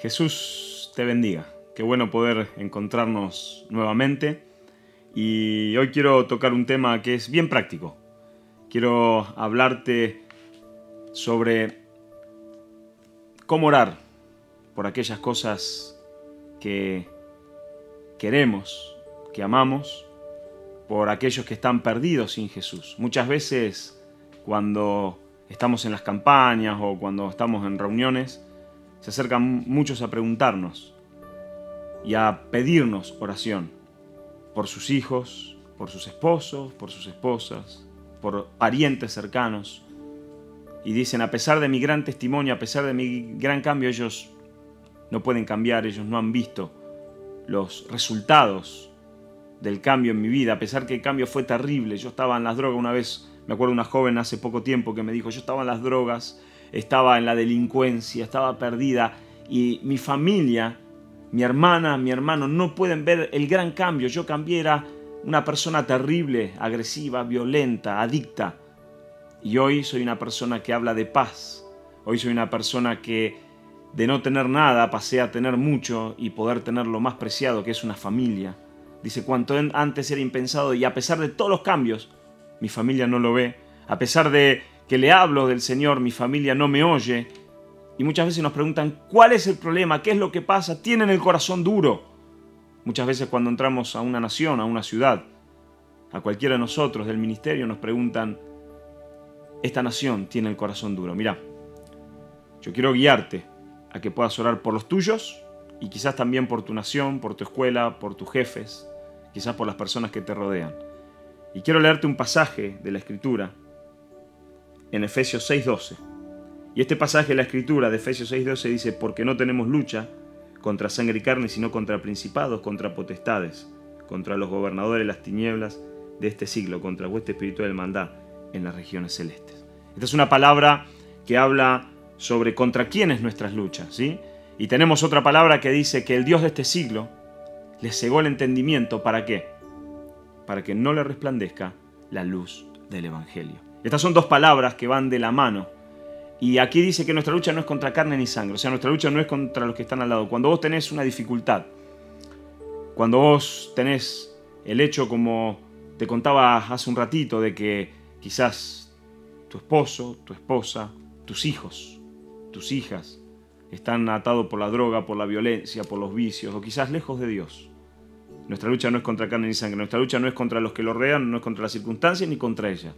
Jesús te bendiga. Qué bueno poder encontrarnos nuevamente. Y hoy quiero tocar un tema que es bien práctico. Quiero hablarte sobre cómo orar por aquellas cosas que queremos, que amamos, por aquellos que están perdidos sin Jesús. Muchas veces cuando estamos en las campañas o cuando estamos en reuniones, se acercan muchos a preguntarnos y a pedirnos oración por sus hijos, por sus esposos, por sus esposas, por parientes cercanos. Y dicen, a pesar de mi gran testimonio, a pesar de mi gran cambio, ellos no pueden cambiar, ellos no han visto los resultados del cambio en mi vida, a pesar que el cambio fue terrible. Yo estaba en las drogas una vez, me acuerdo una joven hace poco tiempo que me dijo, yo estaba en las drogas, estaba en la delincuencia, estaba perdida y mi familia, mi hermana, mi hermano no pueden ver el gran cambio. Yo cambié, era una persona terrible, agresiva, violenta, adicta. Y hoy soy una persona que habla de paz. Hoy soy una persona que de no tener nada pasé a tener mucho y poder tener lo más preciado que es una familia. Dice, cuanto antes era impensado y a pesar de todos los cambios, mi familia no lo ve. A pesar de que le hablo del Señor, mi familia no me oye. Y muchas veces nos preguntan, ¿cuál es el problema? ¿Qué es lo que pasa? Tienen el corazón duro. Muchas veces cuando entramos a una nación, a una ciudad, a cualquiera de nosotros del ministerio nos preguntan, esta nación tiene el corazón duro. Mira, yo quiero guiarte a que puedas orar por los tuyos y quizás también por tu nación, por tu escuela, por tus jefes, quizás por las personas que te rodean. Y quiero leerte un pasaje de la Escritura en Efesios 6:12. Y este pasaje de la escritura de Efesios 6:12 dice, porque no tenemos lucha contra sangre y carne, sino contra principados, contra potestades, contra los gobernadores las tinieblas de este siglo, contra vuestra espiritual de maldad en las regiones celestes. Esta es una palabra que habla sobre contra quién es nuestras luchas, ¿sí? Y tenemos otra palabra que dice que el Dios de este siglo le cegó el entendimiento, ¿para qué? Para que no le resplandezca la luz del Evangelio. Estas son dos palabras que van de la mano. Y aquí dice que nuestra lucha no es contra carne ni sangre, o sea, nuestra lucha no es contra los que están al lado. Cuando vos tenés una dificultad, cuando vos tenés el hecho, como te contaba hace un ratito, de que quizás tu esposo, tu esposa, tus hijos, tus hijas, están atados por la droga, por la violencia, por los vicios, o quizás lejos de Dios. Nuestra lucha no es contra carne ni sangre, nuestra lucha no es contra los que lo rodean, no es contra las circunstancias ni contra ella.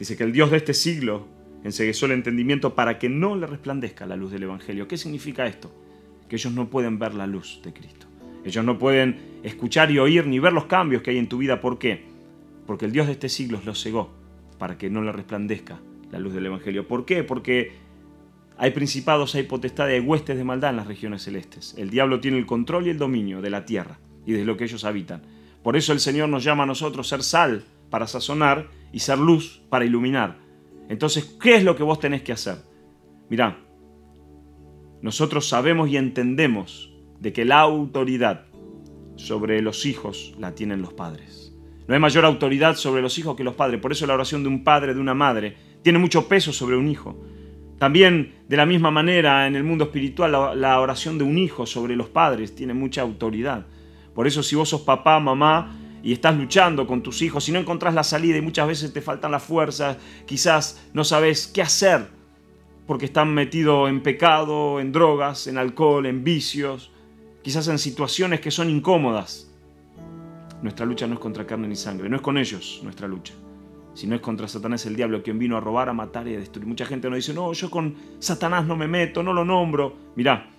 Dice que el Dios de este siglo enseguezó el entendimiento para que no le resplandezca la luz del Evangelio. ¿Qué significa esto? Que ellos no pueden ver la luz de Cristo. Ellos no pueden escuchar y oír ni ver los cambios que hay en tu vida. ¿Por qué? Porque el Dios de este siglo los cegó para que no le resplandezca la luz del Evangelio. ¿Por qué? Porque hay principados, hay potestades, hay huestes de maldad en las regiones celestes. El diablo tiene el control y el dominio de la tierra y de lo que ellos habitan. Por eso el Señor nos llama a nosotros ser sal para sazonar y ser luz para iluminar. Entonces, ¿qué es lo que vos tenés que hacer? Mirá, nosotros sabemos y entendemos de que la autoridad sobre los hijos la tienen los padres. No hay mayor autoridad sobre los hijos que los padres. Por eso la oración de un padre, de una madre, tiene mucho peso sobre un hijo. También, de la misma manera, en el mundo espiritual, la, la oración de un hijo sobre los padres tiene mucha autoridad. Por eso, si vos sos papá, mamá, y estás luchando con tus hijos, si no encontrás la salida y muchas veces te faltan las fuerzas, quizás no sabes qué hacer porque están metidos en pecado, en drogas, en alcohol, en vicios, quizás en situaciones que son incómodas. Nuestra lucha no es contra carne ni sangre, no es con ellos nuestra lucha, sino es contra Satanás el diablo, quien vino a robar, a matar y a destruir. Mucha gente nos dice, no, yo con Satanás no me meto, no lo nombro. Mirá,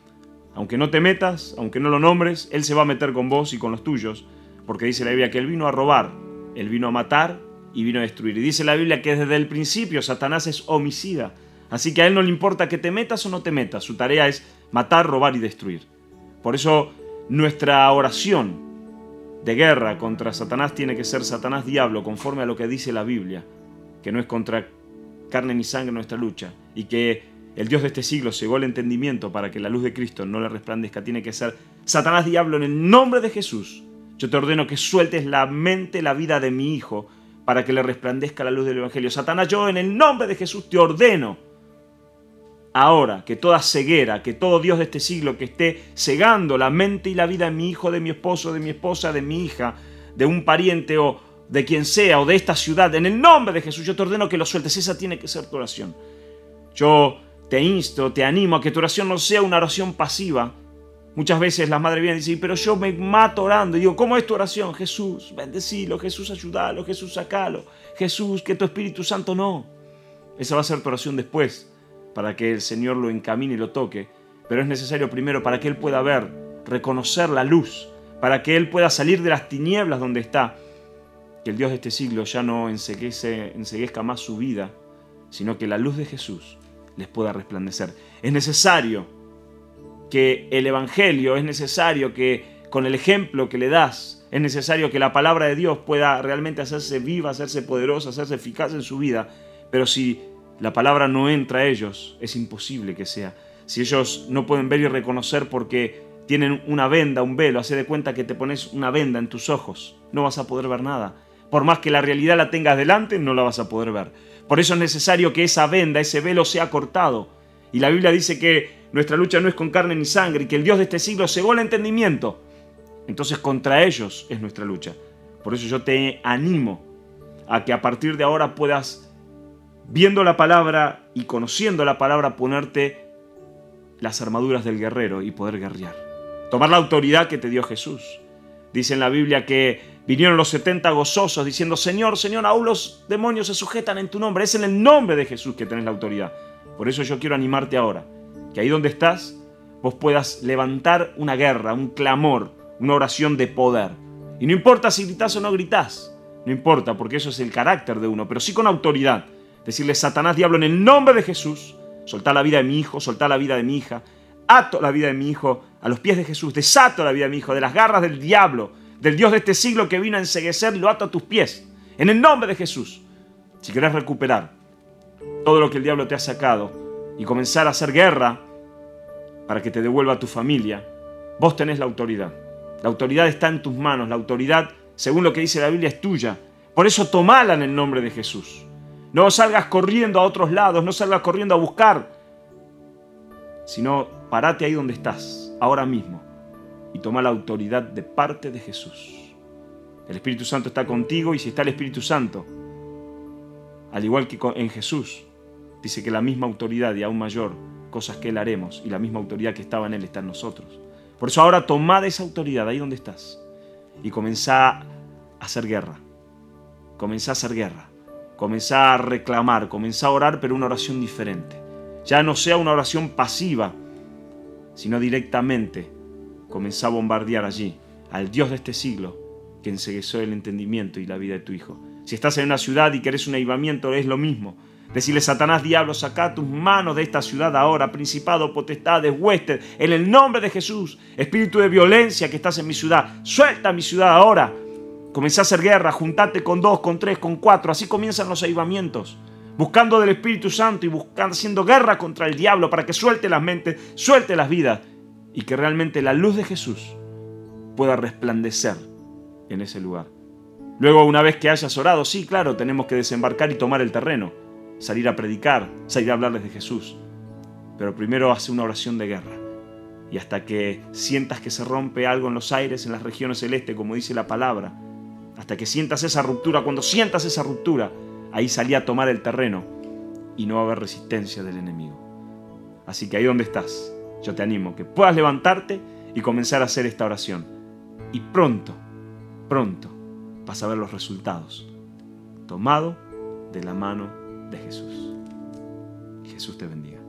aunque no te metas, aunque no lo nombres, él se va a meter con vos y con los tuyos porque dice la Biblia que Él vino a robar, Él vino a matar y vino a destruir. Y dice la Biblia que desde el principio Satanás es homicida. Así que a Él no le importa que te metas o no te metas, su tarea es matar, robar y destruir. Por eso nuestra oración de guerra contra Satanás tiene que ser Satanás diablo, conforme a lo que dice la Biblia, que no es contra carne ni sangre nuestra lucha, y que el Dios de este siglo cegó el entendimiento para que la luz de Cristo no le resplandezca, tiene que ser Satanás diablo en el nombre de Jesús yo te ordeno que sueltes la mente, la vida de mi hijo, para que le resplandezca la luz del Evangelio. Satanás, yo en el nombre de Jesús te ordeno ahora que toda ceguera, que todo Dios de este siglo que esté cegando la mente y la vida de mi hijo, de mi esposo, de mi esposa, de mi hija, de un pariente o de quien sea o de esta ciudad, en el nombre de Jesús yo te ordeno que lo sueltes. Esa tiene que ser tu oración. Yo te insto, te animo a que tu oración no sea una oración pasiva. Muchas veces la madre viene y dice, pero yo me mato orando. Y digo, ¿cómo es tu oración? Jesús, bendecilo, Jesús, ayúdalo, Jesús, sacalo. Jesús, que tu Espíritu Santo no. Esa va a ser tu oración después para que el Señor lo encamine y lo toque, pero es necesario primero para que Él pueda ver, reconocer la luz, para que Él pueda salir de las tinieblas donde está, que el Dios de este siglo ya no enseguezca más su vida, sino que la luz de Jesús les pueda resplandecer. Es necesario que el Evangelio, es necesario que con el ejemplo que le das, es necesario que la palabra de Dios pueda realmente hacerse viva, hacerse poderosa, hacerse eficaz en su vida, pero si la palabra no entra a ellos, es imposible que sea. Si ellos no pueden ver y reconocer porque tienen una venda, un velo, hace de cuenta que te pones una venda en tus ojos, no vas a poder ver nada. Por más que la realidad la tengas delante, no la vas a poder ver. Por eso es necesario que esa venda, ese velo sea cortado. Y la Biblia dice que nuestra lucha no es con carne ni sangre y que el Dios de este siglo cegó el entendimiento. Entonces contra ellos es nuestra lucha. Por eso yo te animo a que a partir de ahora puedas viendo la palabra y conociendo la palabra, ponerte las armaduras del guerrero y poder guerrear. Tomar la autoridad que te dio Jesús. Dice en la Biblia que vinieron los 70 gozosos diciendo, Señor, Señor, aún los demonios se sujetan en tu nombre. Es en el nombre de Jesús que tenés la autoridad. Por eso yo quiero animarte ahora, que ahí donde estás, vos puedas levantar una guerra, un clamor, una oración de poder. Y no importa si gritás o no gritás, no importa, porque eso es el carácter de uno, pero sí con autoridad Decirle, Satanás, diablo, en el nombre de Jesús, soltar la vida de mi hijo, soltar la vida de mi hija, ato la vida de mi hijo a los pies de Jesús, desato la vida de mi hijo de las garras del diablo, del Dios de este siglo que vino a enseguecer, lo ato a tus pies, en el nombre de Jesús. Si querés recuperar todo lo que el diablo te ha sacado y comenzar a hacer guerra para que te devuelva tu familia, vos tenés la autoridad. La autoridad está en tus manos, la autoridad, según lo que dice la Biblia, es tuya. Por eso tomala en el nombre de Jesús. No salgas corriendo a otros lados, no salgas corriendo a buscar, sino parate ahí donde estás, ahora mismo, y toma la autoridad de parte de Jesús. El Espíritu Santo está contigo y si está el Espíritu Santo, al igual que en Jesús, dice que la misma autoridad y aún mayor cosas que Él haremos y la misma autoridad que estaba en Él está en nosotros. Por eso ahora tomad esa autoridad ahí donde estás y comenzá a hacer guerra. Comenzá a hacer guerra. Comenzá a reclamar, comenzá a orar, pero una oración diferente. Ya no sea una oración pasiva, sino directamente comenzá a bombardear allí al Dios de este siglo que enseguezó el entendimiento y la vida de tu hijo. Si estás en una ciudad y querés un avivamiento, es lo mismo. Decirle, Satanás, diablo, saca tus manos de esta ciudad ahora, principado, potestades, huestes, en el nombre de Jesús, espíritu de violencia que estás en mi ciudad, suelta mi ciudad ahora, Comencé a hacer guerra, juntate con dos, con tres, con cuatro. Así comienzan los avivamientos. Buscando del Espíritu Santo y buscando, haciendo guerra contra el diablo para que suelte las mentes, suelte las vidas. Y que realmente la luz de Jesús pueda resplandecer en ese lugar. Luego, una vez que hayas orado, sí, claro, tenemos que desembarcar y tomar el terreno. Salir a predicar, salir a hablarles de Jesús. Pero primero hace una oración de guerra. Y hasta que sientas que se rompe algo en los aires, en las regiones celestes, como dice la palabra, hasta que sientas esa ruptura. Cuando sientas esa ruptura, ahí salí a tomar el terreno y no va a haber resistencia del enemigo. Así que ahí donde estás, yo te animo que puedas levantarte y comenzar a hacer esta oración. Y pronto, pronto vas a ver los resultados. Tomado de la mano de Jesús. Jesús te bendiga.